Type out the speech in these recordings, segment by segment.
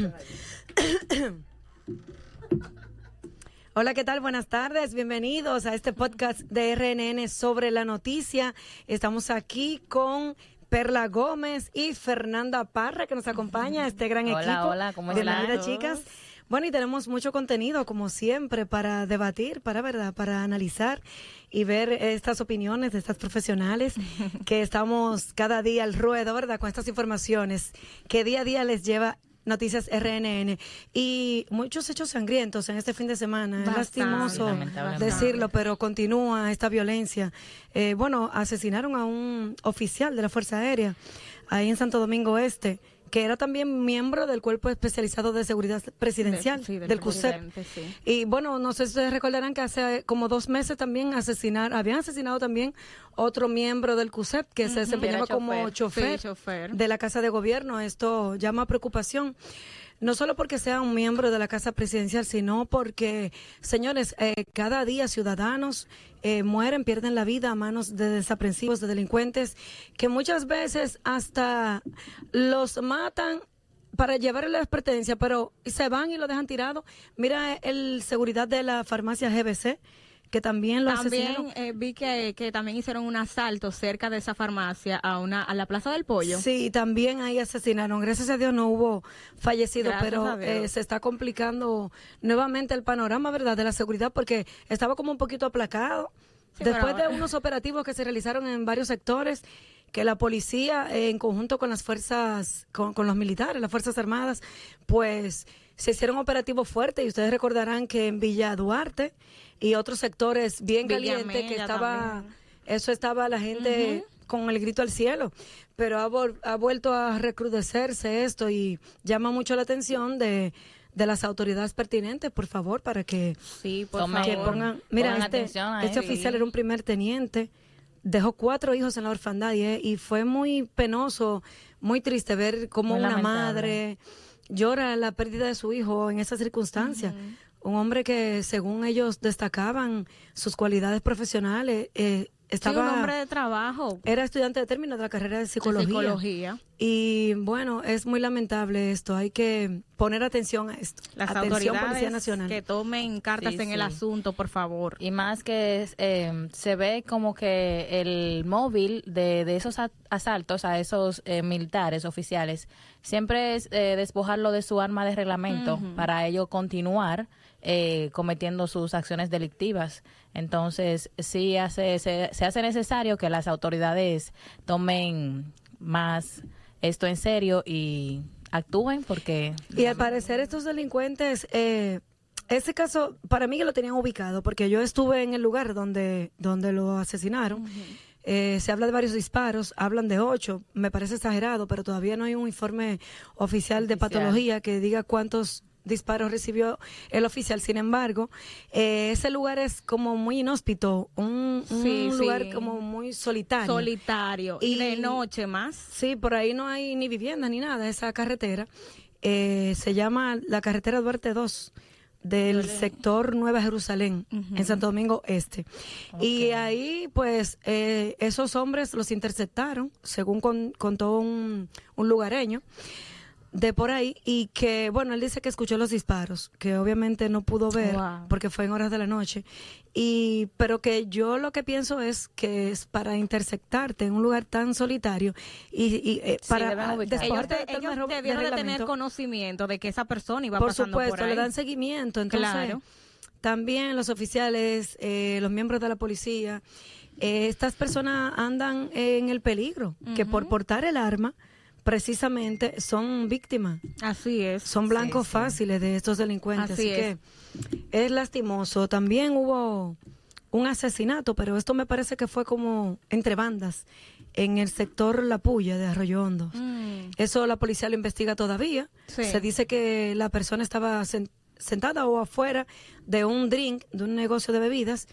Hola, ¿qué tal? Buenas tardes. Bienvenidos a este podcast de RNN sobre la noticia. Estamos aquí con Perla Gómez y Fernanda Parra que nos acompaña, este gran Hola, equipo. hola, ¿cómo Bienvenidas, están? chicas. Bueno, y tenemos mucho contenido, como siempre, para debatir, para verdad, para analizar y ver estas opiniones de estas profesionales que estamos cada día al ruedo, ¿verdad? Con estas informaciones que día a día les lleva Noticias RNN y muchos hechos sangrientos en este fin de semana. Es lastimoso decirlo, pero continúa esta violencia. Eh, bueno, asesinaron a un oficial de la Fuerza Aérea ahí en Santo Domingo Este, que era también miembro del Cuerpo Especializado de Seguridad Presidencial, sí, del del CUSEP. sí. Y bueno, no sé si ustedes recordarán que hace como dos meses también asesinar, habían asesinado también otro miembro del CUSEP que se desempeñaba como chofer. chofer, Sí, chofer. de la Casa de Gobierno. Esto llama a preocupación. No solo porque sea un miembro de la Casa Presidencial, sino porque, señores, eh, cada día ciudadanos eh, mueren, pierden la vida a manos de desaprensivos, de delincuentes, que muchas veces hasta los matan para llevarle las pertenencias, pero se van y lo dejan tirado. Mira el seguridad de la farmacia GBC, que también lo También asesinaron. eh, vi que, que también hicieron un asalto cerca de esa farmacia a una a la Plaza del Pollo. Sí, también ahí asesinaron. Gracias a Dios no hubo fallecidos, pero eh, se está complicando nuevamente el panorama, ¿verdad?, de la seguridad, porque estaba como un poquito aplacado. Sí, Después pero- de unos operativos que se realizaron en varios sectores, que la policía, eh, en conjunto con las fuerzas, con, con los militares, las Fuerzas Armadas, pues se hicieron operativos fuertes y ustedes recordarán que en Villa Duarte y otros sectores bien calientes que estaba, también. eso estaba la gente con el grito al cielo, pero ha, vol- ha vuelto a recrudecerse esto y llama mucho la atención de, de las autoridades pertinentes, por favor, para que, Sí, por Tomen- favor. que pongan, mira, pongan este, atención a este oficial era un primer teniente, dejó cuatro hijos en la orfandad y, y fue muy penoso, muy triste ver cómo Muy una lamentable. madre llora la pérdida de su hijo en esas circunstancias. Un hombre que, según ellos destacaban sus cualidades profesionales, eh, Sí, estaba un hombre de trabajo. era estudiante de término de la carrera de de psicología. psicología. Y bueno, es muy lamentable esto. Hay que poner atención a esto. Las atención autoridades Policía Nacional. que tomen cartas Sí, en el sí. asunto, por favor. Y más que eh, se ve como que el móvil de, de esos asaltos a esos eh, militares oficiales siempre es eh, despojarlo de su arma de reglamento para ello continuar eh, cometiendo sus acciones delictivas. Entonces, sí hace, se, se hace necesario que las autoridades tomen más esto en serio y actúen porque Y al parecer estos delincuentes, eh, ese caso, para mí que lo tenían ubicado, porque yo estuve en el lugar donde, donde lo asesinaron. Eh, se habla de varios disparos, hablan de ocho, me parece exagerado, pero todavía no hay un informe oficial de Oficial. patología que diga cuántos disparos recibió el oficial. Sin embargo, eh, ese lugar es como muy inhóspito, un, un Sí, lugar como muy solitario. Solitario. Y, Y- de noche más. Sí, por ahí no hay ni vivienda ni nada, esa carretera. Eh, se llama la carretera Duarte 2 del sector Nueva Jerusalén, en Santo Domingo Este. Y ahí, pues, eh, esos hombres los interceptaron, según con- contó un, un lugareño de por ahí, y que, bueno, él dice que escuchó los disparos, que obviamente no pudo ver, Wow. porque fue en horas de la noche, y pero que yo lo que pienso es que es para interceptarte en un lugar tan solitario y, y, eh, Sí, para deben. Ellos, despojarte de- ellos debieron de tener conocimiento de que esa persona iba por pasando supuesto por ahí. le dan seguimiento entonces Claro. también los oficiales eh, los miembros de la policía eh, estas personas andan en el peligro que por portar el arma precisamente son víctimas Así es. son blancos sí. fáciles de estos delincuentes. Así Así, que es lastimoso. También hubo un asesinato, pero esto me parece que fue como entre bandas en el sector La Puya de Arroyo Hondo. Mm. Eso la policía lo investiga todavía. Sí. Se dice que la persona estaba sen- sentada o afuera de un drink, de un negocio de bebidas,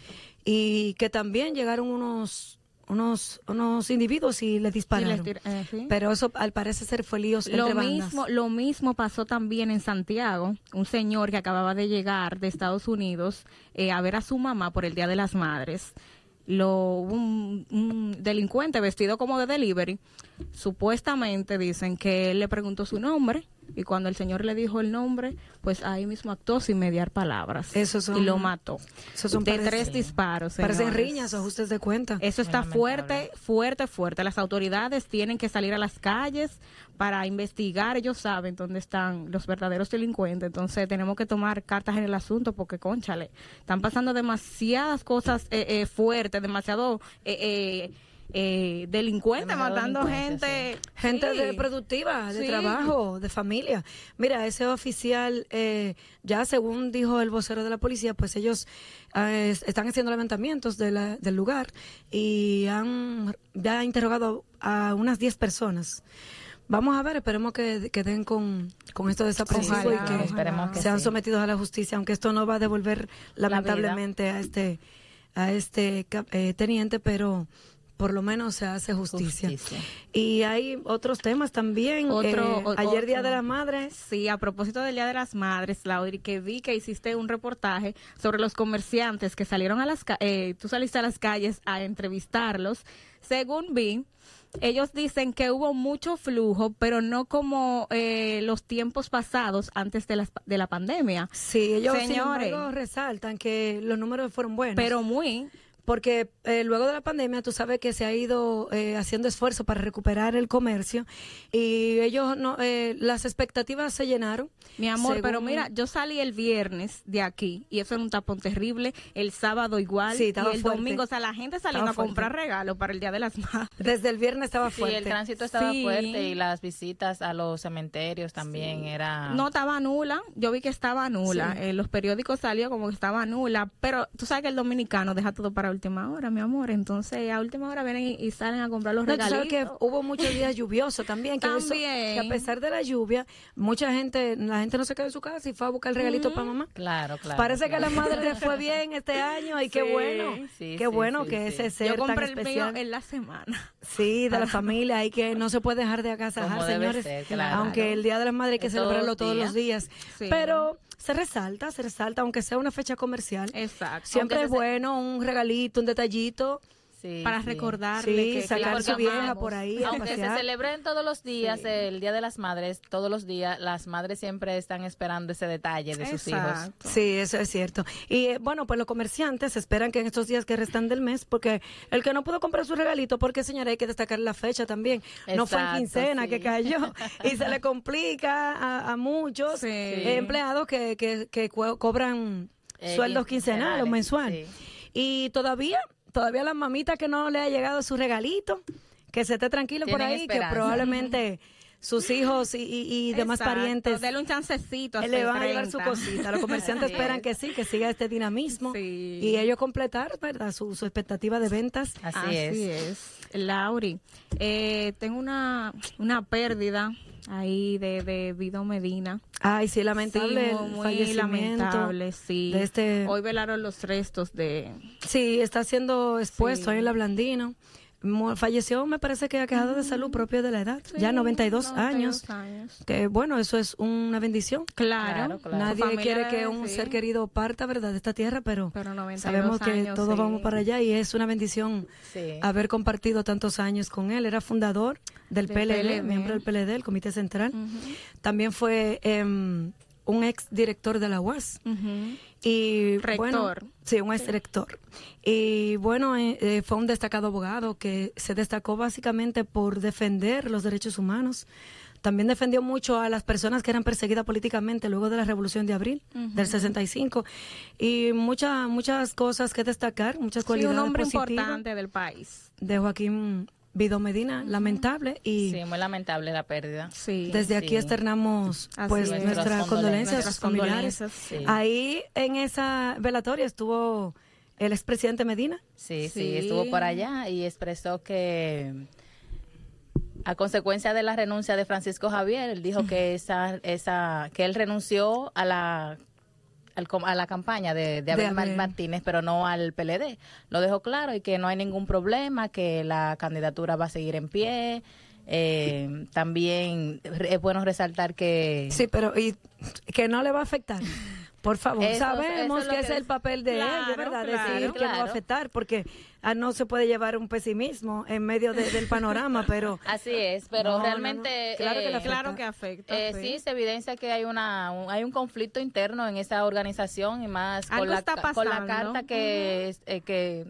y que también llegaron unos unos unos individuos y le Y les dispararon. eh, sí. Pero eso al parecer ser fue líos Lo entre bandas. mismo, lo mismo pasó también en Santiago. Un señor que acababa de llegar de Estados Unidos eh, a ver a su mamá por el Día de las Madres. Lo, un, un delincuente vestido como de delivery, supuestamente dicen que él le preguntó su nombre y cuando el señor le dijo el nombre, pues ahí mismo actuó sin mediar palabras. Esos son- y lo mató. Esos son de parece- tres disparos. Parecen riñas o ajustes de cuenta. Eso está fuerte, fuerte, fuerte. Las autoridades tienen que salir a las calles para investigar. Ellos saben dónde están los verdaderos delincuentes. Entonces tenemos que tomar cartas en el asunto porque, conchale, están pasando demasiadas cosas eh, eh, fuertes, demasiado eh, eh, eh, delincuentes matando gente. Gente Sí. de productiva, de Sí. trabajo, de familia. Mira, ese oficial, eh, ya según dijo el vocero de la policía, pues ellos eh, están haciendo levantamientos de la- del lugar y han ya interrogado a unas 10 personas. Vamos a ver, esperemos que, que den con, con esto desaparecido Ojalá, y que esperemos que sean sí. sometidos a la justicia, aunque esto no va a devolver lamentablemente a este a este eh, teniente, pero por lo menos se hace justicia. Justicia. Y hay otros temas también. Otro- Eh, o- ayer Día de la Madre. Sí, a propósito del Día de las Madres, Laudri, que vi que hiciste un reportaje sobre los comerciantes que salieron a las ca- eh, tú saliste a las calles a entrevistarlos. Según vi, ellos dicen que hubo mucho flujo, pero no como eh, los tiempos pasados antes de la, de la pandemia, Sí, ellos sin Señores. embargo, resaltan que los números fueron buenos. pero muy porque eh, luego de la pandemia tú sabes que se ha ido eh, haciendo esfuerzo para recuperar el comercio y ellos no eh, las expectativas se llenaron. Mi amor, Según- pero mira, yo salí el viernes de aquí y eso era un tapón terrible. El sábado igual. Sí, y el fuerte. domingo, o sea, la gente saliendo Estaba a comprar regalos para el Día de las Madres. Desde el viernes estaba Sí, fuerte. el tránsito estaba Sí. fuerte y las visitas a los cementerios también era... No estaba nula, yo vi que estaba nula. Sí. En los periódicos salió como que estaba nula, pero tú sabes que el dominicano deja todo para última hora, mi amor. Entonces, a última hora vienen y, y salen a comprar los No, sabes regalitos. que hubo muchos días lluviosos también, que, eso- También. que a pesar de la lluvia, mucha gente, la gente no se quedó en su casa y fue a buscar el regalito para mamá. Claro, claro. Parece que a la madre le fue bien este año y qué bueno, sí, qué sí, bueno sí, que sí. ese ser Yo compré tan el mío en la semana. Sí, de la familia, hay que no se puede dejar de agasajar, señores. ser, claro. Aunque el Día de la Madre hay que De todos celebrarlo los todos los días, Sí. pero se resalta, se resalta, aunque sea una fecha comercial. Exacto. Siempre es bueno un regalito, un detallito. Sí, para sí. recordarle Sí, que sacar su vieja amamos. por ahí Aunque se celebren todos los días Sí. el Día de las Madres, todos los días las madres siempre están esperando ese detalle de sus hijos. Sí, eso es cierto. Y eh, bueno, pues los comerciantes esperan que en estos días que restan del mes, porque el que no pudo comprar su regalito, porque señora, hay que destacar la fecha también. no fue en quincena sí. que cayó y se le complica a, a muchos Sí. eh, empleados que, que, que co- cobran Eh, sueldos quincenales, quincenales o mensuales. sí. Y todavía, todavía la mamita que no le ha llegado su regalito, que se esté tranquilo por ahí, esperanza. que probablemente sus hijos y, y- y demás Exacto, parientes Dele un chancecito. le van a llevar su 30. cosita. Los comerciantes Así esperan es. que sí, que siga este dinamismo Sí. y ellos completar, ¿verdad? Su, su expectativa de ventas. Así, es. Lauri, eh, tengo una, una pérdida ahí de, de Vido Medina. Ay, sí, lamentable Sí, muy lamentable, sí. de este- Hoy velaron los restos de... Sí, está siendo expuesto Sí. ahí en la Blandino. Falleció, me parece que ha quejado de salud propia de la edad, ya 92, años. años. Que bueno, eso es una bendición. Claro, Claro, claro. Su Nadie familia quiere que un ser querido parta, ¿verdad?, de esta tierra, pero, Pero 92 sabemos que años, todos sí. vamos para allá y es una bendición Sí. haber compartido tantos años con él. Era fundador del, Del PLD, PLD. miembro del PLD, el Comité Central. También fue em, un ex director de la UAS. ujú. Y bueno, Rector. sí, un ex rector. Y bueno, eh, eh, fue un destacado abogado que se destacó básicamente por defender los derechos humanos. También defendió mucho a las personas que eran perseguidas políticamente luego de la Revolución de Abril del 65. Y muchas muchas cosas que destacar, muchas Sí, cualidades un hombre positivas importante del país. de Joaquín Vido Medina, lamentable. Y Sí, muy lamentable la pérdida. Sí. desde aquí externamos Así pues es. nuestras Nuestras condolencias a condolencias. familiares. Nuestras Sí. Ahí en esa velatoria estuvo el expresidente Medina. Sí, sí, Sí. estuvo por allá y expresó que a consecuencia de la renuncia de Francisco Javier, él dijo que esa, esa, que él renunció a la al a la campaña de, de Abel Abel. Martínez, pero no al PLD. Lo dejó claro y que no hay ningún problema, que la candidatura va a seguir en pie. Eh, también es bueno resaltar que Sí, pero y que no le va a afectar. Por favor, Eso- sabemos eso es que es que- el papel de Claro, ellos, ¿verdad? claro, Decir que no va a afectar, porque ah, no se puede llevar un pesimismo en medio de- del panorama, pero Así es, pero No, no, no. realmente Claro que le eh, afecta. Claro que afecta. Eh, sí, se evidencia que hay una un- hay un conflicto interno en esa organización y más Algo con la, con la carta que, es- eh, que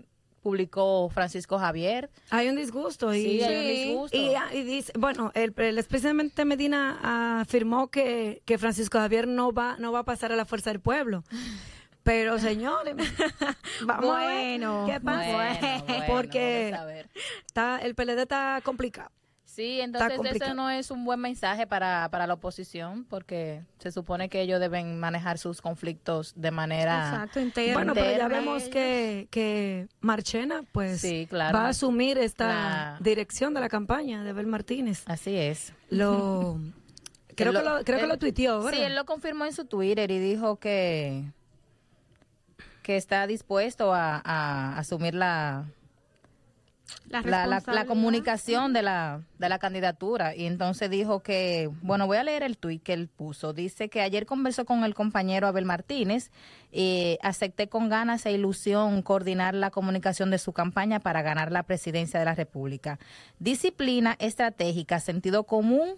publicó Francisco Javier. hay un disgusto. Y, Sí, hay un disgusto. Y, ah, y dice, bueno, el, el expresidente Medina afirmó que, que Francisco Javier no va, no va a pasar a la fuerza del pueblo. Pero señores, vamos a ver Bueno, qué pasa. Bueno, bueno, Porque está, el PLD está complicado. Sí, entonces ese no es un buen mensaje para, para la oposición porque se supone que ellos deben manejar sus conflictos de manera... Exacto, interno. Bueno, pero ya interna. vemos que, que Marchena, pues, Sí, claro. va a asumir esta La- dirección de la campaña de Abel Martínez. Así es. Lo, creo, que lo, creo que lo tuiteó, ¿verdad? Sí, él lo confirmó en su Twitter y dijo que, que está dispuesto a, a asumir la, La, comunicación de la, de la candidatura. Y entonces dijo que, bueno, voy a leer el tuit que él puso. Dice que ayer conversó con el compañero Abel Martínez y acepté con ganas e ilusión coordinar la comunicación de su campaña para ganar la presidencia de la República. Disciplina estratégica, sentido común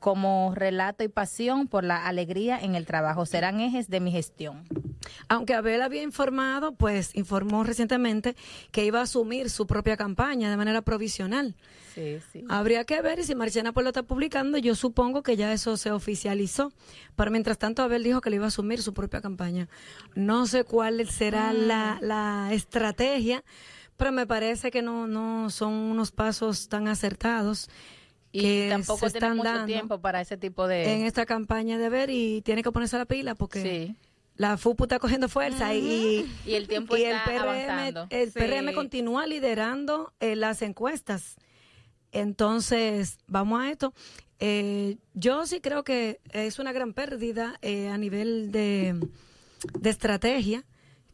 como relato y pasión por la alegría en el trabajo serán ejes de mi gestión. Aunque Abel había informado, pues informó recientemente que iba a asumir su propia campaña de manera provisional. Sí, sí. Habría que ver y si Marchena pues lo está publicando, yo supongo que ya eso se oficializó. Pero mientras tanto, Abel dijo que le iba a asumir su propia campaña. No sé cuál será la, la estrategia, pero me parece que no, no son unos pasos tan acertados. Y tampoco tiene están mucho dando tiempo para ese tipo de... en esta campaña de ver y tiene que ponerse la pila porque Sí. La FUPU está cogiendo fuerza y, Y el tiempo y está el PRM, avanzando. el Sí. PRM continúa liderando eh, las encuestas. Entonces, vamos a esto. Eh, yo sí creo que es una gran pérdida eh, a nivel de, de estrategia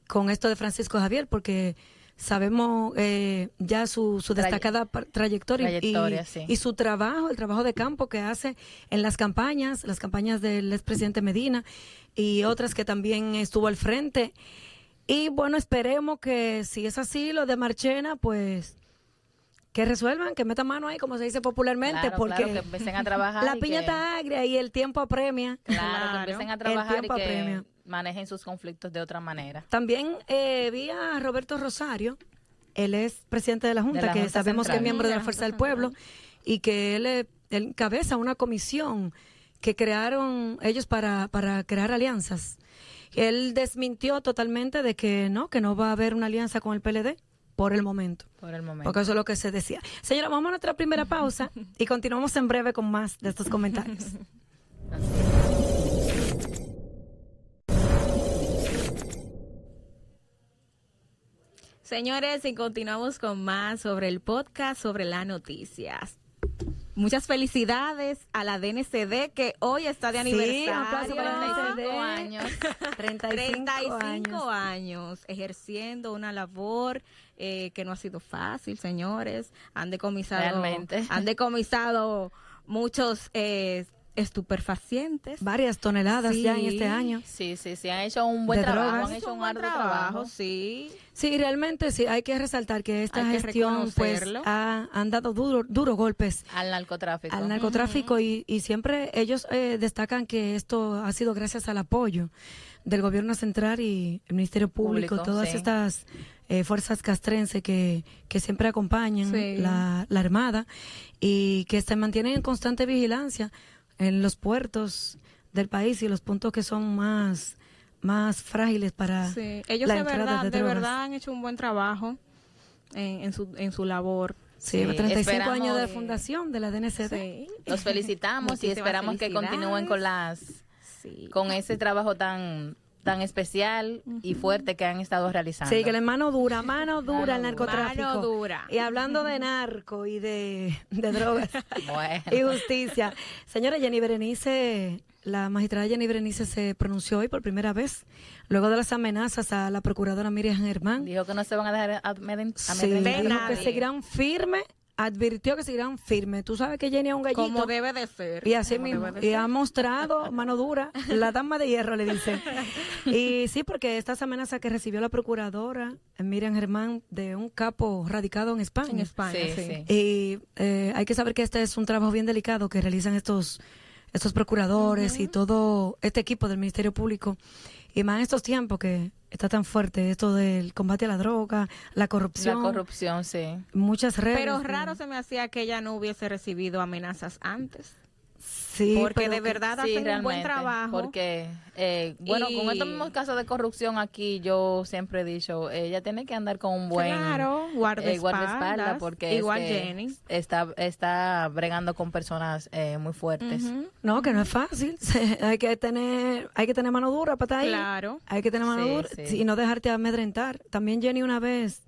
con esto de Francisco Javier, porque sabemos eh, ya su, su destacada trayectoria, y- Trayectoria, y, sí. y su trabajo, el trabajo de campo que hace en las campañas, las campañas del expresidente Medina y otras que también estuvo al frente. Y bueno, esperemos que si es así, lo de Marchena, pues que resuelvan, que metan mano ahí, como se dice popularmente, Claro, porque claro, que empiecen a trabajar. la piña que- está agria y el tiempo apremia. Claro, Claro. que empiecen a El trabajar y tiempo que apremia. Manejen sus conflictos de otra manera. También eh, vi a Roberto Rosario, él es presidente de la Junta, De la que Junta sabemos que es miembro de la Fuerza del Pueblo, y que él, eh, él encabeza una comisión que crearon ellos para, para crear alianzas. Él desmintió totalmente de que no, que no va a haber una alianza con el PLD por el momento. Por el momento. Porque eso es lo que se decía. Señora, vamos a nuestra primera pausa y continuamos en breve con más de estos comentarios. Señores, y continuamos con más sobre el podcast, sobre las noticias. Muchas felicidades a la DNCD que hoy está de Sí, aniversario. para la 35 DNCD. años. 35, 35 años. años. ejerciendo una labor eh, que no ha sido fácil, señores. Han decomisado, Realmente. han decomisado muchos eh, estupefacientes. Varias toneladas ya en este año. Sí, sí, sí, han hecho un buen trabajo, drogas. han hecho un buen arduo trabajo. sí. Sí, realmente sí, hay que resaltar que esta Hay que gestión pues ha, han dado duro, duros golpes Al narcotráfico. al narcotráfico y, y siempre ellos eh, destacan que esto ha sido gracias al apoyo del gobierno central y el Ministerio Público, Público, todas sí. estas eh, fuerzas castrenses que, que siempre acompañan Sí. la, la Armada y que se mantienen en constante vigilancia en los puertos del país y los puntos que son más más frágiles para Sí, ellos la de verdad, de verdad han hecho un buen trabajo en, en su, en su labor. Sí, Sí, 35 esperamos años de fundación de la DNCD. Sí. Los felicitamos y esperamos que continúen con las Sí. con ese trabajo tan tan especial y fuerte que han estado realizando. Sí, que la mano dura, mano dura el narcotráfico. Mano dura. Y hablando de narco y de, de drogas Bueno. y justicia. Señora Jenny Berenice, la magistrada Jenny Berenice se pronunció hoy por primera vez, luego de las amenazas a la procuradora Miriam Germán. Dijo que no se van a dejar amedren- Sí, amedrentar. dijo nadie. que seguirán firmes advirtió que seguirán firmes. Tú sabes que Jenny es un gallito. Como debe de ser. Y así mismo, y ha mostrado mano dura, la dama de hierro le dice. Y sí, porque estas amenazas que recibió la procuradora eh, Miriam Germán de un capo radicado en España. En España, Sí, sí. sí. Y eh, hay que saber que este es un trabajo bien delicado que realizan estos, estos procuradores y todo este equipo del Ministerio Público. Y más en estos tiempos que está tan fuerte esto del combate a la droga, la La corrupción, corrupción, sí. muchas redes. Pero raro se me hacía que ella no hubiese recibido amenazas antes. Sí, porque pero de que- verdad Sí, hacen un buen trabajo. Porque, eh, bueno, Y- con estos mismos casos de corrupción aquí, yo siempre he dicho, ella tiene que andar con un buen Claro, guardaespaldas, guardaespaldas, porque es igual que Jenny. está, está bregando con personas eh, muy fuertes. No, que no es fácil. hay que tener, hay que tener mano dura para estar ahí. Claro. Hay que tener mano Sí, dura sí. y no dejarte amedrentar. También Jenny una vez,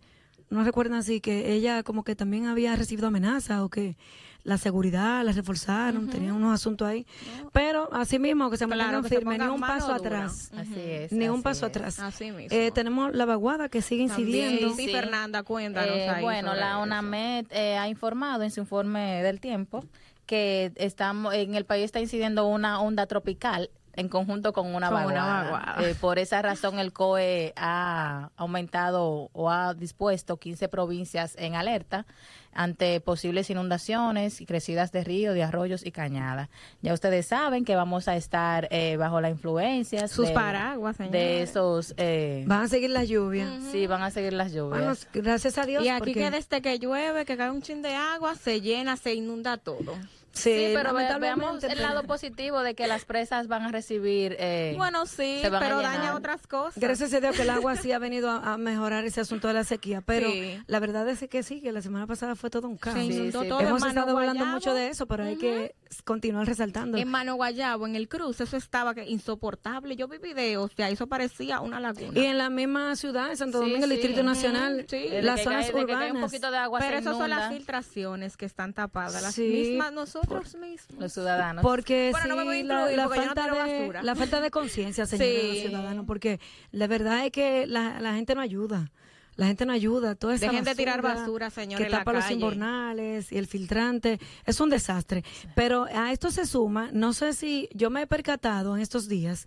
no recuerdan así, que ella como que también había recibido amenazas o que la seguridad la reforzaron, tenían unos asuntos ahí. Pero así mismo, que se Claro, mantengan firmes, ni un paso dura. atrás. Así es. Ni un paso es. atrás. Así mismo. Eh, tenemos la vaguada que sigue incidiendo. sí, Sí. Fernanda, cuéntanos Eh, ahí bueno, la. ONAMED eh, ha informado en su informe del tiempo que estamos en el país está incidiendo una onda tropical en conjunto con una Con una vaguada. vaguada. Eh, por esa razón el COE ha aumentado o ha dispuesto 15 provincias en alerta ante posibles inundaciones y crecidas de ríos, de arroyos y cañadas. Ya ustedes saben que vamos a estar eh, bajo la influencia Sus de, paraguas, de señores. esos... eh, Van a seguir las lluvias. Sí, van a seguir las lluvias. Bueno, gracias a Dios. Y aquí porque- que desde que llueve, que cae un chin de agua, se llena, se inunda todo. Sí, Sí, pero ve- veamos el lado positivo de que las presas van a recibir. eh, Bueno, sí, pero daña otras cosas. Gracias a Dios que el agua sí ha venido a, a mejorar ese asunto de la sequía, pero Sí. la verdad es que sí, que la semana pasada fue todo un caos. Sí, inundó sí, todo Hemos estado hablando mucho de eso, pero hay que continuar resaltando. En Mano Guayabo, en el cruce, eso estaba que insoportable. Yo vi videos, ya eso parecía una laguna. Y en la misma ciudad, en Santo Sí, Domingo, el. Distrito Nacional, las zonas cae- urbanas. un poquito de agua Pero esas son las filtraciones que están tapadas, las Sí, mismas nosotros mismos. los ciudadanos. Porque Bueno, no me voy a sí, la, la porque no falta tiro de, basura. la falta de conciencia, señores, los Sí. ciudadanos, porque la verdad es que la, la gente no ayuda. La gente no ayuda. Toda esa Dejen de tirar basura, que señores, en la tapa los calle. invernales y el filtrante. Es un desastre. Pero a esto se suma, no sé si yo me he percatado en estos días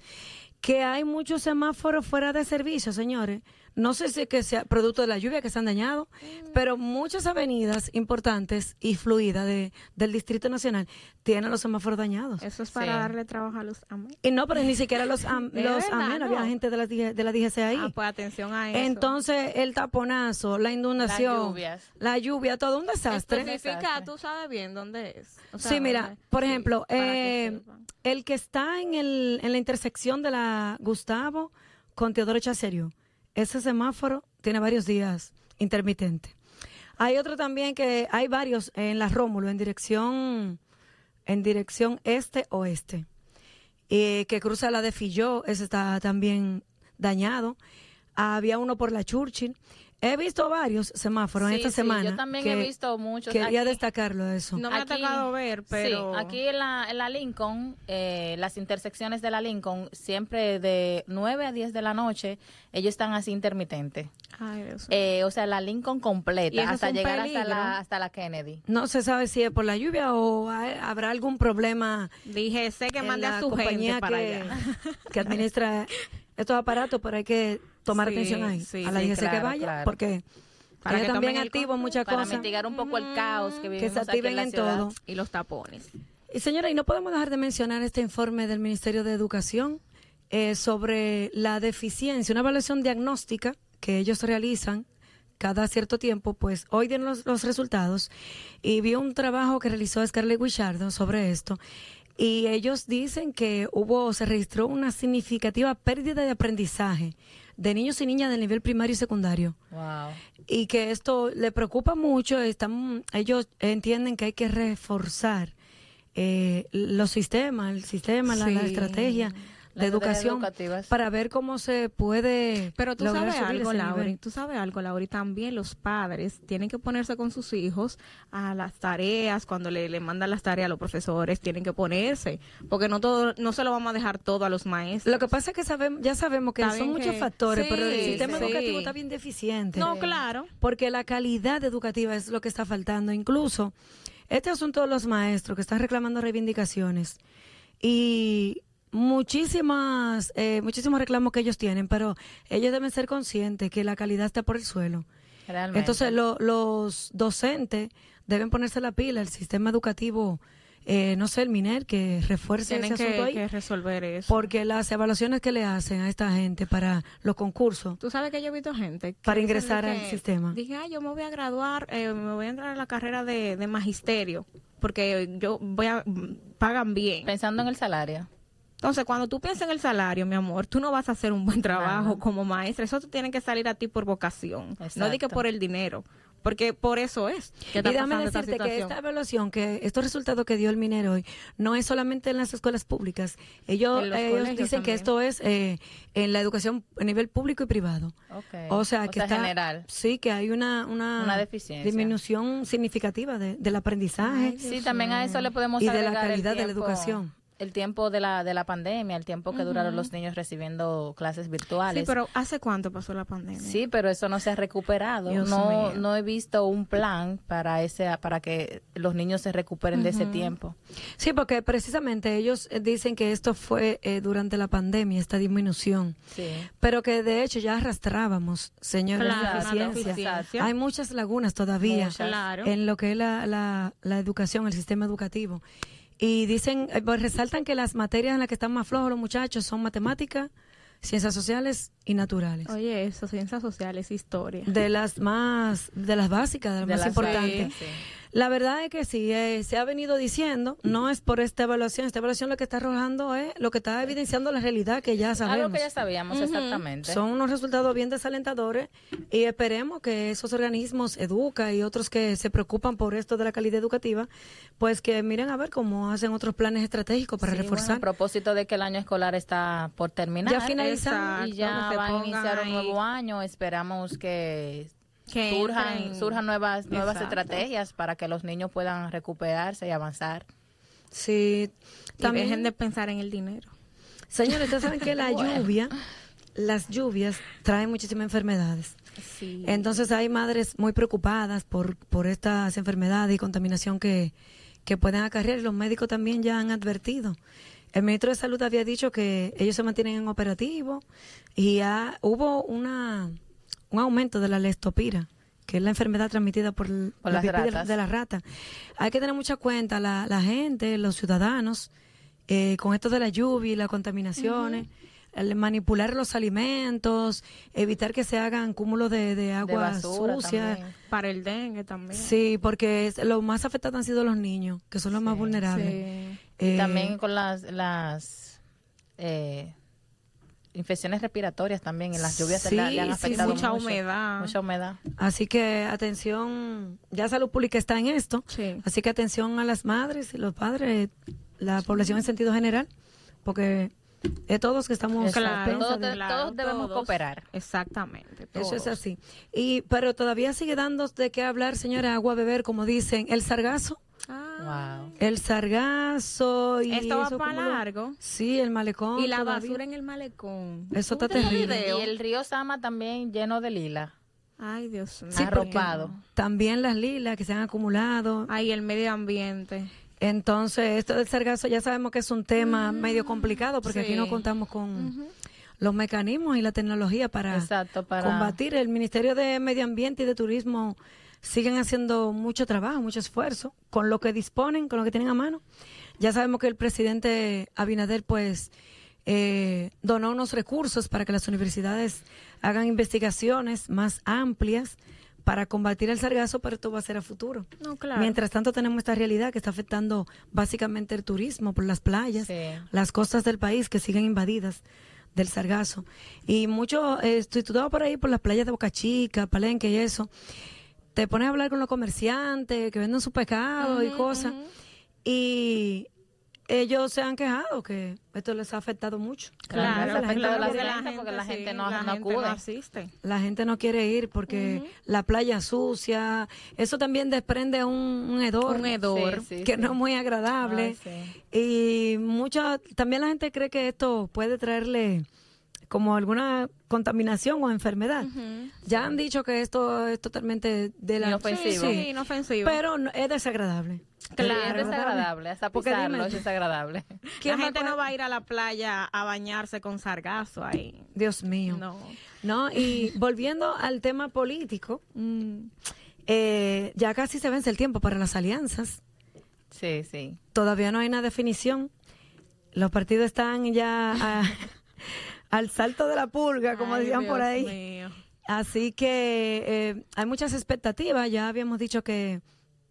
que hay muchos semáforos fuera de servicio, señores. No sé si es que sea producto de la lluvia que se han dañado, pero muchas avenidas importantes y fluidas de, del Distrito Nacional tienen los semáforos dañados. Eso es para Sí. darle trabajo a los amigos. Y no, pero ni siquiera los, am- De los verdad, amén, no. había gente de la, DG de la DGC ahí. Ah, pues atención a eso. Entonces, el taponazo, la inundación, la lluvia, todo un desastre. Especifica, tú sabes bien dónde es. O sea, Sí, mira, por sí, ejemplo, que eh, el que está en, el, en la intersección de la Gustavo con Teodoro Chacerio, ese semáforo tiene varios días intermitente. Hay otro también que hay varios en la Rómulo en dirección en dirección este-oeste, eh, que cruza la de Filló, ese está también dañado. Había uno por la Churchill. He visto varios semáforos en Sí, esta sí, semana. yo también que he visto muchos. Quería Aquí- destacarlo eso. No me ha tocado ver, pero... Sí, aquí en la, en la Lincoln, eh, las intersecciones de la Lincoln, siempre de 9 a 10 de la noche, ellos están así intermitentes. Ay, Dios. Eh, o sea, la Lincoln completa, hasta llegar hasta la, hasta la Kennedy. No se sabe si es por la lluvia o hay- habrá algún problema Dije, sé que mande a su compañía gente para que, allá. que administra estos aparatos, pero hay que tomar Sí, atención ahí. sí, a la sí, DGC que claro, vaya, claro. porque Para que también control, muchas Para cosas mitigar un poco el caos que que vivimos se aquí activen en la en ciudad. todo. Y los tapones. Y señora, y no podemos dejar de mencionar este informe del Ministerio de Educación eh, sobre la deficiencia, una evaluación diagnóstica que ellos realizan cada cierto tiempo, pues hoy dieron los, los resultados y vi un trabajo que realizó Scarlett Guichardo sobre esto y ellos dicen que hubo, se registró una significativa pérdida de aprendizaje de niños y niñas del nivel primario y secundario Wow. y que esto le preocupa mucho. Están, ellos entienden que hay que reforzar eh, los sistemas, el sistema, la, estrategia de educación educativas. para ver cómo se puede Pero tú lograr sabes subir algo, Lauri, tú sabes algo, Lauri, también los padres tienen que ponerse con sus hijos a las tareas, cuando le, le mandan las tareas a los profesores, tienen que ponerse, porque no todo, no se lo vamos a dejar todo a los maestros. Lo que pasa es que sabemos, ya sabemos que Está son muchos que- factores, pero el sistema sí. educativo está bien deficiente. no, claro. porque la calidad educativa es lo que está faltando. Incluso este asunto de los maestros que están reclamando reivindicaciones y muchísimas, eh, muchísimos reclamos que ellos tienen, pero ellos deben ser conscientes que la calidad está por el suelo. Realmente. Entonces lo- los docentes deben ponerse la pila, el sistema educativo, eh, no sé, el MINER, que refuerce Tienen ese asunto que, ahí. que resolver eso. Porque las evaluaciones que le hacen a esta gente para los concursos, Tú sabes que yo he visto gente que Para ingresar al que- sistema. Dije, ah, yo me voy a graduar, eh, me voy a entrar a la carrera de, de magisterio, porque yo voy a pagan bien. Pensando en el salario. Entonces, cuando tú piensas en el salario, mi amor, tú no vas a hacer un buen trabajo Claro. como maestra. Eso te tiene que salir a ti por vocación, no di que Exacto. por el dinero, porque por eso es. Y déjame esta decirte que esta evaluación, que estos resultados que dio el minero hoy, no es solamente en las escuelas públicas. Ellos, dicen que esto es eh, en la educación a nivel público y privado. Okay. O sea, que está, general. Sí, que hay una, una, Una deficiencia. disminución significativa de- del aprendizaje. Sí, también a eso le podemos Y de la calidad de la educación. El tiempo de la, de la pandemia, el tiempo que duraron los niños recibiendo clases virtuales. Sí, pero ¿hace cuánto pasó la pandemia? Sí, pero eso no se ha recuperado. Dios no, mío. no he visto un plan para ese, para que los niños se recuperen de ese tiempo. Sí, porque precisamente ellos dicen que esto fue eh, durante la pandemia, esta disminución. Sí. Pero que de hecho ya arrastrábamos, señores, Claro, deficiencia. Hay muchas lagunas todavía Muchas. Claro. en lo que es la, la, la educación, el sistema educativo. Y dicen, eh, pues, resaltan que las materias en las que están más flojos los muchachos son matemáticas, ciencias sociales y naturales. Oye, eso, ciencias sociales, historia. De las más, de las básicas, de las De más las- importantes. sí, sí. La verdad es que sí, eh, se ha venido diciendo, no es por esta evaluación, esta evaluación lo que está arrojando es lo que está evidenciando la realidad que ya sabemos. Algo que ya sabíamos exactamente. Son unos resultados bien desalentadores y esperemos que esos organismos, Educa y otros que se preocupan por esto de la calidad educativa, pues que miren a ver cómo hacen otros planes estratégicos para Sí, reforzar. bueno, a propósito de que el año escolar está por terminar. Ya finalizando. Y ya va a iniciar un nuevo año. Esperamos que Que surjan, entren. surjan nuevas, nuevas Exacto. estrategias para que los niños puedan recuperarse y avanzar. Sí, Y también, dejen de pensar en el dinero. señores, ustedes saben que la lluvia, las lluvias traen muchísimas enfermedades. Sí. Entonces hay madres muy preocupadas por, por estas enfermedades y contaminación que, que pueden acarrear. Los médicos también ya han advertido. El ministro de Salud había dicho que ellos se mantienen en operativo y ha- hubo una, un aumento de la lestopira, que es la enfermedad transmitida por, el- Por la las pipí de, ratas. de la rata. Hay que tener mucha cuenta la, la gente, los ciudadanos, eh, con esto de la lluvia y las contaminaciones. el manipular los alimentos, evitar que se hagan cúmulos de, de agua sucia. también. Para el dengue también. Sí, porque es- los más afectados han sido los niños, que son los más vulnerables. Sí. Eh, también con las, las eh, infecciones respiratorias también en las lluvias se Sí, la- le han sí, afectado mucha mucho. humedad. Mucha humedad. Así que atención, ya Salud Pública está en esto, Sí. así que atención a las madres y los padres, la población en sentido general, porque es todos que estamos expensas Todos, de- de- todos debemos cooperar. Exactamente. Eso es así. Y pero todavía sigue dando de qué hablar, señora, agua a beber, como dicen, el sargazo, Ah. Wow. el sargazo y Esto va eso para como largo. Sí, el malecón. Y la todavía. basura en el malecón. Eso está ¿Tú viste ese terrible. Y el río Sama también lleno de lila. Ay, Dios mío. Sí, porque arropado. También las lilas que se han acumulado. Ay, el medio ambiente. Entonces, esto del sargazo ya sabemos que es un tema medio complicado porque aquí no sí. contamos con los mecanismos y la tecnología para, Exacto, para- combatir. El Ministerio de Medio Ambiente y de Turismo siguen haciendo mucho trabajo, mucho esfuerzo con lo que disponen, con lo que tienen a mano. Ya sabemos que el presidente Abinader, pues, eh, donó unos recursos para que las universidades hagan investigaciones más amplias para combatir el sargazo, pero esto va a ser a futuro. No, claro. Mientras tanto tenemos esta realidad que está afectando básicamente el turismo por las playas, Sí. las costas del país que siguen invadidas del sargazo. Y mucho, eh, estoy vas por ahí por las playas de Boca Chica, Palenque y eso, te pones a hablar con los comerciantes que venden su pescado y cosas. Y ellos se han quejado que esto les ha afectado mucho. Claro, Claro, la gente no la quiere- gente porque la gente sí, no- la no gente acude. asiste. La gente no quiere ir porque la playa sucia, eso también desprende un, un hedor, Un hedor. Sí, sí, que sí. no es muy agradable. Ay, sí. Y mucha, también la gente cree que esto puede traerle como alguna contaminación o enfermedad. Ya han dicho que esto es totalmente de la Inofensivo. Sí, inofensivo. pero no- es desagradable. Claro, es desagradable, hasta Porque dime es desagradable. ¿Quién la gente no va a ir a la playa a bañarse con sargazo ahí. Dios mío. No. No, y volviendo al tema político, Mm. eh, ya casi se vence el tiempo para las alianzas. Sí, sí. Todavía no hay una definición. Los partidos están ya a- al salto de la pulga, como Ay, decían por ahí. mío. Así que eh, hay muchas expectativas. Ya habíamos dicho que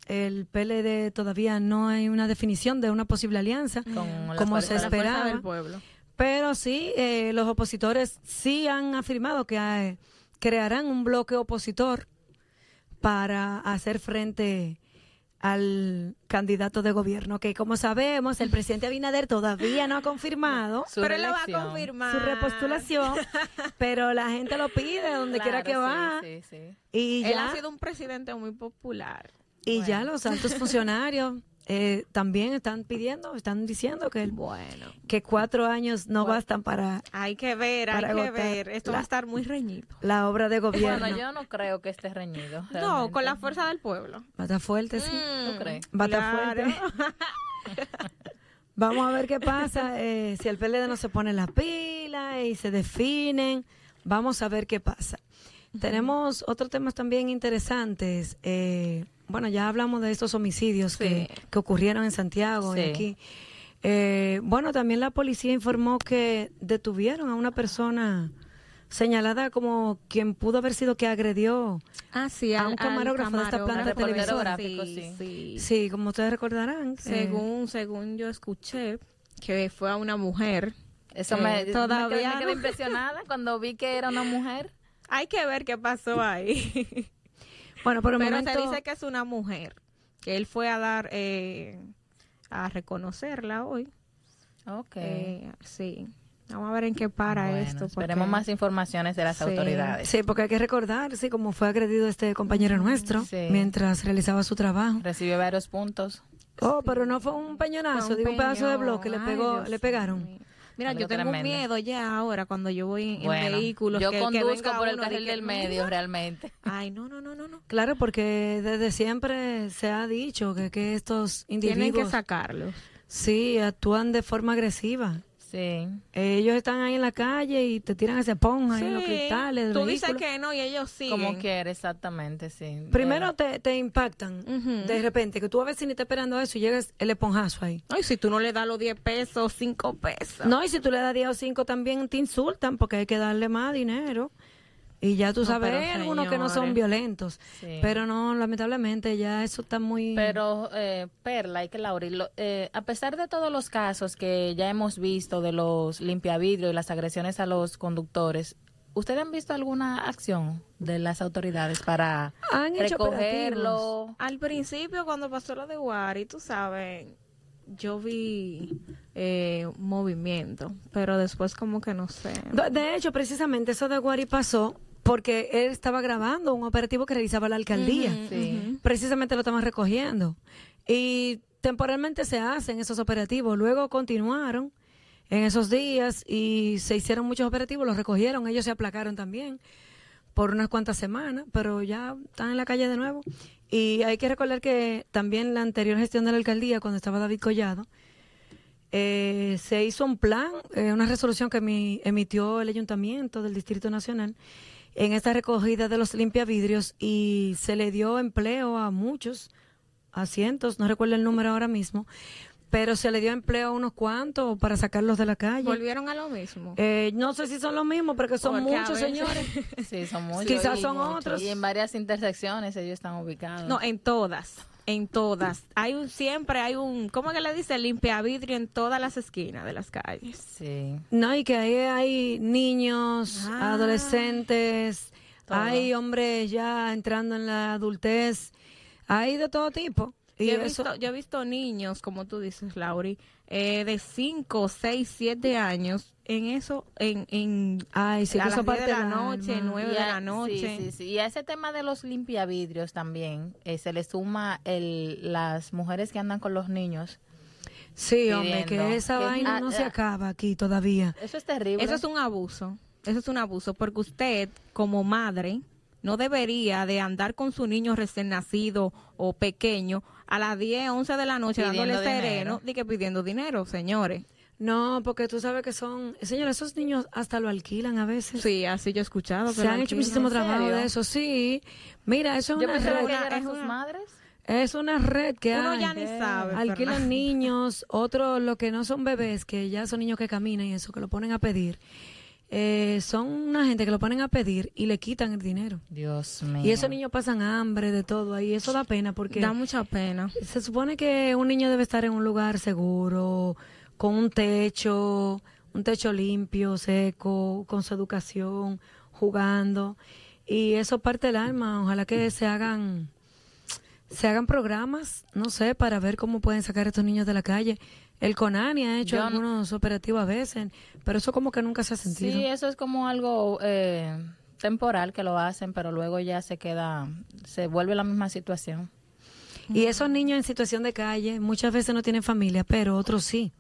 el PLD todavía no hay una definición de una posible alianza, Con como se esperaba. del pueblo. Pero sí, eh, los opositores sí han afirmado que eh, crearán un bloque opositor para hacer frente al candidato de gobierno, que como sabemos, el presidente Abinader todavía no ha confirmado Su Pero él lo va a confirmar. su repostulación, pero la gente lo pide donde quiera que va. Sí, sí, sí. Y Él ya, ha sido un presidente muy popular. y ya los altos funcionarios eh, también están pidiendo, están diciendo que, el- Bueno. que cuatro años no bastan para Hay que ver, hay que ver. Esto va a estar muy reñido. la obra de gobierno. Bueno, yo no creo que esté reñido. No, con la fuerza del pueblo. Va a estar fuerte, sí. ¿Tú crees? Va a estar Claro. fuerte. Vamos a ver qué pasa. eh, si el PLD no se pone la pila y se definen, vamos a ver qué pasa. Tenemos otros temas también interesantes. eh, bueno, ya hablamos de estos homicidios que, Sí. que ocurrieron en Santiago y aquí. Eh, bueno, también la policía informó que detuvieron a una persona señalada como quien pudo haber sido que agredió Ah, sí, A un camarógrafo de esta planta televisora. sí. sí. Sí, como ustedes recordarán. eh, Según, según yo escuché, que fue a una mujer. Eso Eh, me, me todavía quedé, me quedé no. impresionada cuando vi que era una mujer. Hay que ver qué pasó ahí. Bueno, por el Pero momento, se dice que es una mujer. Que él fue a dar, eh, a reconocerla hoy. Ok. Eh, sí. Vamos a ver en qué para Bueno, esto. porque- Esperemos más informaciones de las Sí. autoridades. sí, porque hay que recordar, sí, como fue agredido este compañero nuestro Sí. mientras realizaba su trabajo. Recibió varios puntos. Oh, pero no fue un peñonazo, Fue un digo un pedazo de bloque, le Ay, pegó, Dios le pegaron. mío. Mira, yo tengo tremendo. miedo ya ahora cuando yo voy en Bueno, vehículos. yo que- conduzco por el carril del medio realmente. Ay, no, no, no, no, no. Claro, porque desde siempre se ha dicho que, que estos Tienen que individuos sacarlos. sí actúan de forma agresiva. Sí. Ellos están ahí en la calle y te tiran ese esponja ahí en los Sí, cristales Tú dices que no y ellos siguen. Como quiera, exactamente, sí. Primero te, te impactan de repente, que tú a veces ni estás esperando eso y llegas el esponjazo ahí. Ay, si tú no le das los 10 pesos, 5 pesos. No, y si tú le das 10 o 5 también te insultan porque hay que darle más dinero. Y ya tú sabes, pero, hay algunos que no son violentos. Sí. Pero no, lamentablemente ya eso está muy... Pero, eh, Perla y que Lauri, lo- eh, a pesar de todos los casos que ya hemos visto de los limpiavidrios y las agresiones a los conductores, ¿ustedes han visto alguna acción de las autoridades para Han hecho recogerlo? Al principio, cuando pasó lo de Wari, tú sabes, yo vi eh, movimiento, pero después como que no sé. De- De hecho, precisamente eso de Guari pasó porque él estaba grabando un operativo que realizaba la alcaldía. Sí. Precisamente lo estaban recogiendo. Y temporalmente se hacen esos operativos. Luego continuaron en esos días y se hicieron muchos operativos, los recogieron, ellos se aplacaron también por unas cuantas semanas, pero ya están en la calle de nuevo. Y hay que recordar que también la anterior gestión de la alcaldía, cuando estaba David Collado, eh, se hizo un plan, eh, una resolución que mi- emitió el Ayuntamiento del Distrito Nacional en esta recogida de los limpiavidrios y se le dio empleo a muchos, a cientos, no recuerdo el número ahora mismo, pero se le dio empleo a unos cuantos para sacarlos de la calle. Volvieron a lo mismo. Eh, no sé si son los mismos, porque son Porque muchos, veces- señores. Sí, son muchos. Quizás son muchos. otros. Y en varias intersecciones ellos están ubicados. No, en todas, en todas. Hay un, siempre hay un, ¿cómo que le dice? Limpia vidrio en todas las esquinas de las calles. Sí. No, y que ahí hay niños, Ah. adolescentes, Todo. hay hombres ya entrando en la adultez, hay de todo tipo. Y yo, he eso, visto, yo he visto niños, como tú dices, Lauri, eh, de 5, 6, 7 años en eso, en, en ay, sí, a las eso 10 parte de la noche, alma. 9 Y de la noche. Sí, sí, sí. Y a ese tema de los limpiavidrios también eh, se le suma el, las mujeres que andan con los niños. Sí, hombre, que esa Que- vaina ah, no se ah. acaba aquí todavía. Eso es terrible. Eso es un abuso. Eso es un abuso porque usted, como madre, no debería de andar con su niño recién nacido o pequeño a las 10, 11 de la noche Pidiendo dándole dinero. sereno y que pidiendo dinero, señores. No, porque tú sabes que son, señores, esos niños hasta lo alquilan a veces. Sí, así yo he escuchado. que Se han hecho muchísimo ¿En trabajo serio? de eso, sí. Mira, eso es Yo una red. que es sus una- madres. Es una red que Uno hay. ya ni sabe. Alquilan Fernanda. niños, otros lo que no son bebés, que ya son niños que caminan y eso, que lo ponen a pedir. Eh, son una gente que lo ponen a pedir y le quitan el dinero. Dios mío. Y esos niños pasan hambre de todo ahí. Eso da pena porque Da mucha pena. se supone que un niño debe estar en un lugar seguro, con un techo, un techo limpio, seco, con su educación, jugando. Y eso parte del alma. Ojalá que se hagan se hagan programas, no sé, para ver cómo pueden sacar a estos niños de la calle. El CONANI ha hecho Yo no- algunos operativos a veces, pero eso como que nunca se ha sentido. Sí, eso es como algo eh, temporal que lo hacen, pero luego ya se queda, se vuelve la misma situación. Y esos niños en situación de calle muchas veces no tienen familia, pero otros sí.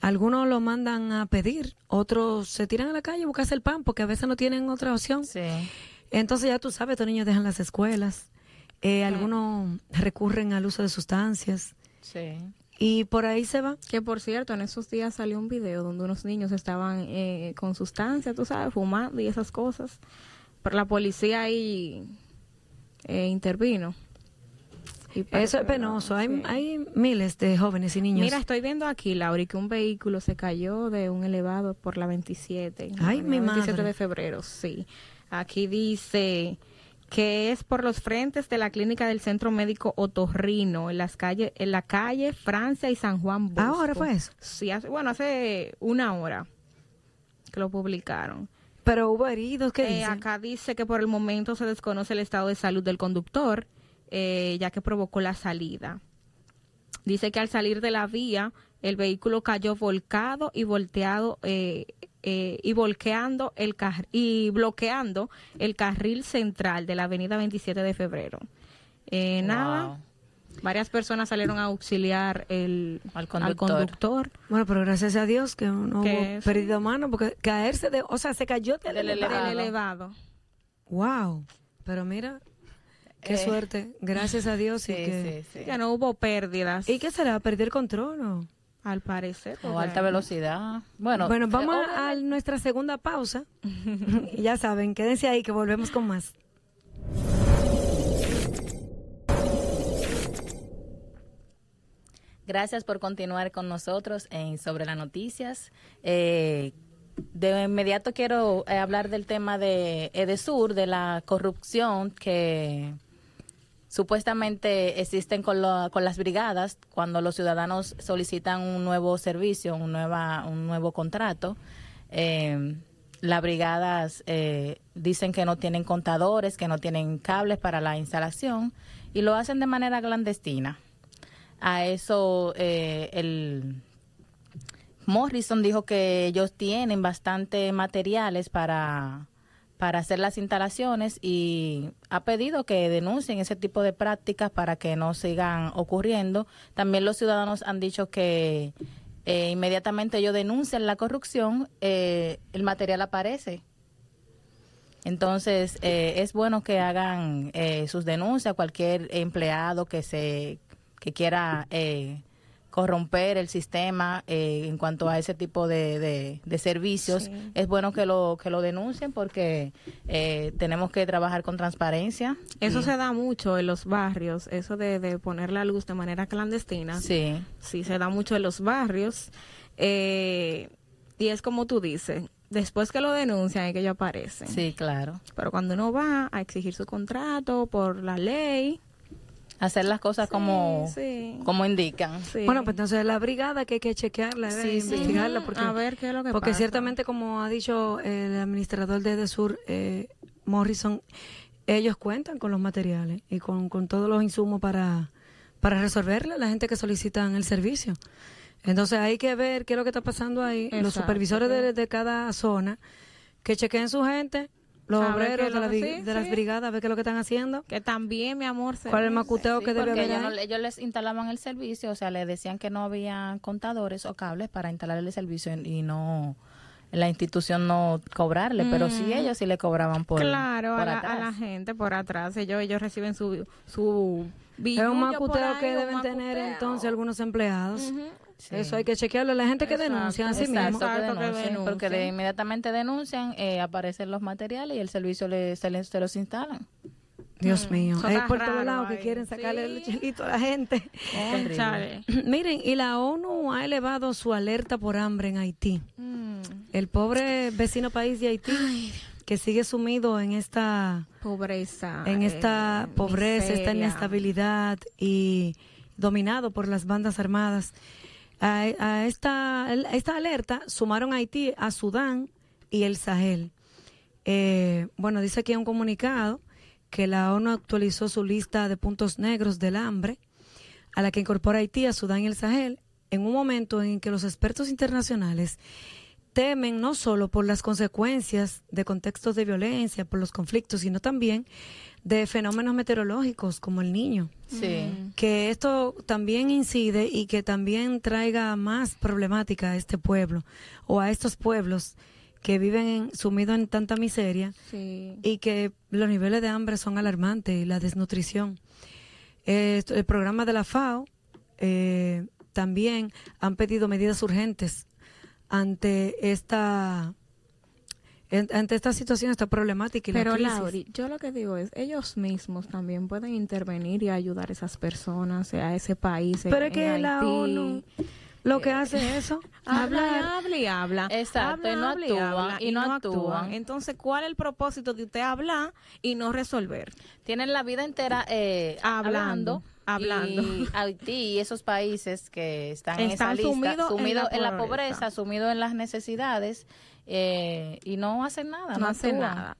Algunos lo mandan a pedir, otros se tiran a la calle a buscarse el pan porque a veces no tienen otra opción. Sí. Entonces ya tú sabes, estos niños dejan las escuelas, eh, algunos recurren al uso de sustancias Sí. y por ahí se va. Que por cierto, en esos días salió un video donde unos niños estaban eh, con sustancias, tú sabes, fumando y esas cosas. Pero la policía ahí eh, intervino. Y Eso es penoso. Hay, sí. hay miles de jóvenes y niños. Mira, estoy viendo aquí, Lauri, que un vehículo se cayó de un elevado por la 27. Ay, mi 27 madre. de febrero, sí. Aquí dice que es por los frentes de la clínica del Centro Médico Otorrino, en las calles, en la calle Francia y San Juan Bosco. Ahora fue eso. Sí, hace, bueno, hace una hora que lo publicaron. Pero hubo heridos, ¿qué Eh, dice? acá dice que por el momento se desconoce el estado de salud del conductor, eh, ya que provocó la salida. Dice que al salir de la vía, el vehículo cayó volcado y volteado eh, eh, y volqueando el car- y bloqueando el carril central de la avenida 27 de febrero. Eh, Nada, Wow. varias personas salieron a auxiliar el, Al al conductor. Bueno, pero gracias a Dios que no hubo sí. pérdida humana, porque caerse de, o sea, se cayó del, Del elevado. del elevado. Wow. Pero mira, qué Eh, suerte. Gracias a Dios y que sí, sí. Ya no hubo pérdidas. ¿Y qué será? ¿Perder control o? Al parecer. O alta velocidad. Bueno, Bueno, vamos eh, a, a nuestra segunda pausa. Y ya saben, quédense ahí que volvemos con más. Gracias por continuar con nosotros en Sobre las Noticias. Eh, de inmediato quiero eh, hablar del tema de Edesur, de la corrupción que supuestamente existen con, con las brigadas cuando los ciudadanos solicitan un nuevo servicio, un, un nuevo contrato. Eh, las brigadas eh, dicen que no tienen contadores, que no tienen cables para la instalación y lo hacen de manera clandestina. A eso eh, el Morrison dijo que ellos tienen bastante materiales para, para hacer las instalaciones y ha pedido que denuncien ese tipo de prácticas para que no sigan ocurriendo. También los ciudadanos han dicho que eh, inmediatamente ellos denuncian la corrupción, eh, el material aparece. Entonces, eh, es bueno que hagan eh, sus denuncias, cualquier empleado que se que quiera eh, corromper el sistema eh, en cuanto a ese tipo de, de- de servicios, Sí. es bueno que lo que lo denuncien porque eh, tenemos que trabajar con transparencia. Eso se da mucho en los barrios, eso de, de poner la luz de manera clandestina. Sí, Sí, se da mucho en los barrios. Eh, y es como tú dices, después que lo denuncian es que ellos aparecen. sí, claro. Pero cuando uno va a exigir su contrato por la ley, Hacer las cosas como, sí, como indican. sí. Bueno, pues entonces la brigada que hay que chequearla, sí. investigarla, porque, a ver qué es lo que porque pasa. ciertamente, como ha dicho el administrador de Edesur, eh, Morrison, ellos cuentan con los materiales y con, con todos los insumos para, para resolverle a la gente que solicitan el servicio. Entonces hay que ver qué es lo que está pasando ahí. Los Exacto, supervisores de, que- de cada zona que chequeen su gente, los obreros de, la sí, de las brigadas, ver qué es lo que están haciendo. Que también, mi amor, se ¿Cuál es el macuteo Sí, que debe haber ellos, no- ahí? ellos les instalaban el servicio, o sea, les decían que no había contadores o cables para instalar el servicio y no la institución no cobrarle, pero sí ellos sí le cobraban por Claro, por a la, atrás. a la gente por atrás. Ellos, ellos reciben su, su Es un macuteo ahí, que deben tener entonces algunos empleados. Ujú. Sí. Eso hay que chequearlo. La gente que Exacto, denuncia así Exacto, mismo. que Exacto, que denuncien, porque de inmediatamente denuncian, eh, aparecen los materiales y el servicio le, se, les- se los instalan. Dios mío. Eso Es por todos lados que quieren sacarle Sí. el chelito a la gente. Miren, y la ONU ha elevado su alerta por hambre en Haití. Mm, El pobre vecino país de Haití que sigue sumido en esta pobreza. en esta eh, pobreza, esta inestabilidad y dominado por las bandas armadas. A, a esta, esta alerta sumaron a Haití, a Sudán y el Sahel. Eh, bueno, dice aquí un comunicado que la ONU actualizó su lista de puntos negros del hambre, a la que incorpora Haití, a Sudán y el Sahel, en un momento en que los expertos internacionales temen no solo por las consecuencias de contextos de violencia, por los conflictos, sino también de fenómenos meteorológicos como el niño. Sí. Que esto también incide y que también traiga más problemática a este pueblo o a estos pueblos que viven en- sumidos en tanta miseria Sí. y que los niveles de hambre son alarmantes y la desnutrición. Eh, el programa de la FAO eh, también han pedido medidas urgentes ante esta en- ante esta situación, esta problemática y la Pero crisis. Lauri, yo lo que digo es, ellos mismos también pueden intervenir y ayudar a esas personas, a ese país. Pero en- es que en la. ONU lo que hace es eso, Habla, habla y habla. Exacto, y no Habla, actúan, y no actúan. Entonces, ¿cuál es el propósito de usted hablar y no resolver? Tienen la vida entera eh, Hablando, hablando. Hablando. Y Haití y esos países que están, en esa lista, sumidos en la en la pobreza. sumidos en las necesidades eh, y no hacen nada. No, No, hace actúan. nada.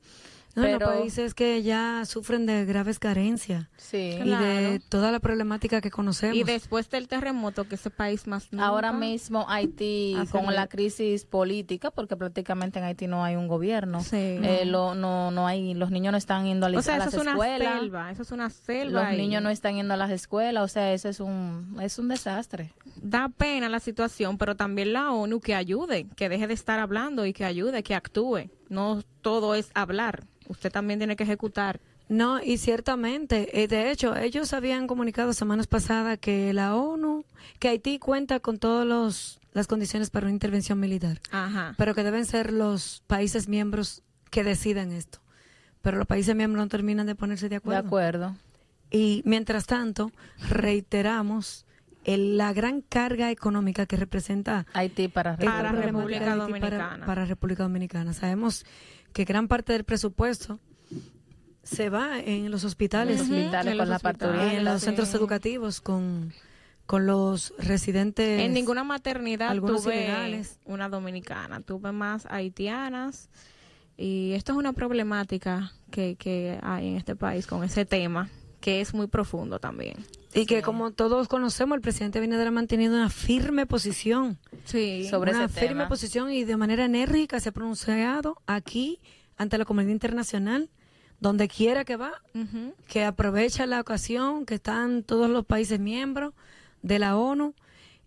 No, en los pero- países que ya sufren de graves carencias Sí. y de Claro. toda la problemática que conocemos. Y después del terremoto, que ese país más nunca- Ahora mismo Haití Hace con re- la crisis política, porque prácticamente en Haití no hay un gobierno, Sí. eh, lo- no, no hay, los niños no están yendo a, la- O sea, a eso las es una escuelas, selva, eso es una selva. los ahí. niños no están yendo a las escuelas, o sea, ese es un, es un desastre. Da pena la situación, pero también la ONU que ayude, que deje de estar hablando y que ayude, que actúe. No todo es hablar, usted también tiene que ejecutar. No, y ciertamente, eh, de hecho, ellos habían comunicado semanas pasadas que la ONU, que Haití cuenta con todas las condiciones para una intervención militar, Ajá. pero que deben ser los países miembros que decidan esto. Pero los países miembros no terminan de ponerse de De acuerdo. acuerdo. Y mientras tanto, reiteramos el- la gran carga económica que representa Haití para Para República Dominicana. Para, para República Dominicana. Sabemos que gran parte del presupuesto se va en los hospitales, en con los la hospitales, parturienta. en los sí. centros educativos con, con los residentes. En ninguna maternidad algunos tuve ilegales. una dominicana, tuve más haitianas y esto es una problemática que, que hay en este país con ese tema que es muy profundo también. Y que como todos conocemos, el presidente Abinader ha mantenido una firme posición. Sí. Sobre una ese firme tema. posición y de manera enérgica se ha pronunciado aquí ante la comunidad internacional, donde quiera que va, que aprovecha la ocasión que están todos los países miembros de la ONU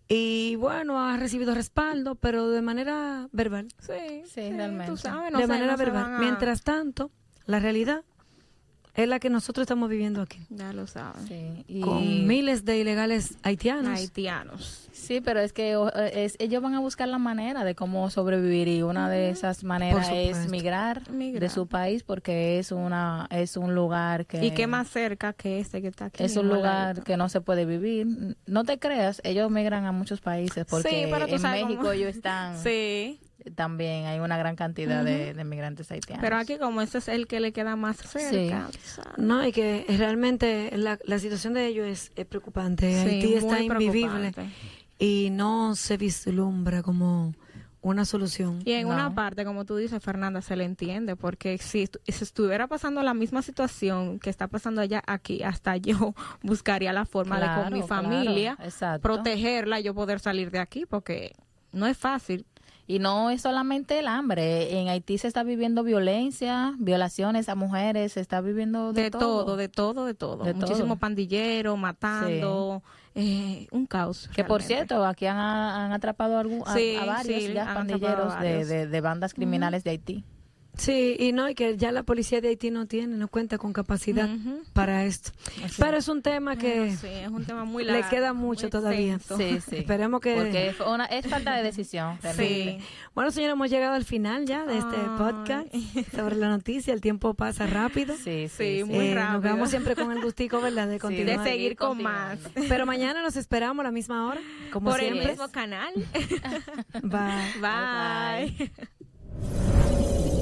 y bueno, ha recibido respaldo, pero de manera verbal. Sí, Sí, realmente. tú sabes, no de manera no verbal. a- Mientras tanto, la realidad es la que nosotros estamos viviendo aquí, Ya lo saben. Sí, y- con miles de ilegales haitianos. Haitianos. sí, pero es que o- es, ellos van a buscar la manera de cómo sobrevivir y una de esas maneras es migrar, Migrar. de su país porque es una es un lugar que ¿Y qué más cerca que este que está aquí? es un lugar que no se puede vivir. No te creas, ellos migran a muchos países porque Sí, pero tú en México cómo- ellos están Sí, también hay una gran cantidad de, de migrantes haitianos. pero aquí como ese es el que le queda más cerca. sabes. No, y que realmente la, la situación de ellos es, es preocupante. Sí, Haití está invivible y no se vislumbra como una solución. Y en No. una parte, como tú dices, Fernanda, se le entiende, porque si, estu- si estuviera pasando la misma situación que está pasando allá aquí, hasta yo buscaría la forma de con mi Claro, claro, familia exacto. protegerla, yo poder salir de aquí, porque no es fácil. Y no es solamente el hambre. En Haití se está viviendo violencia, violaciones a mujeres, se está viviendo de, De, todo. de todo, de todo. De Muchísimo todo. pandillero, matando, eh, un caos. Que por cierto, aquí han, han atrapado a, varios sí, ya han atrapado a pandilleros de, varios. de- de bandas criminales de Haití. Sí, y no, y que ya la policía de Haití no tiene, no cuenta con capacidad para esto. Así Pero es un tema que sí, es un tema muy le largo. queda mucho todavía. Sí, sí. Esperemos que- Porque una, es falta de decisión. realmente. Sí. Bueno, señora, hemos llegado al final ya de este podcast sobre la noticia. El tiempo pasa rápido. Sí, sí, Sí, sí. muy Eh, nos rápido. quedamos siempre con el gustico, ¿verdad? De Sí, continuar. de seguir con más. Pero mañana nos esperamos a la misma hora, como Por el siempre. mismo canal. Bye. Bye. Bye, bye.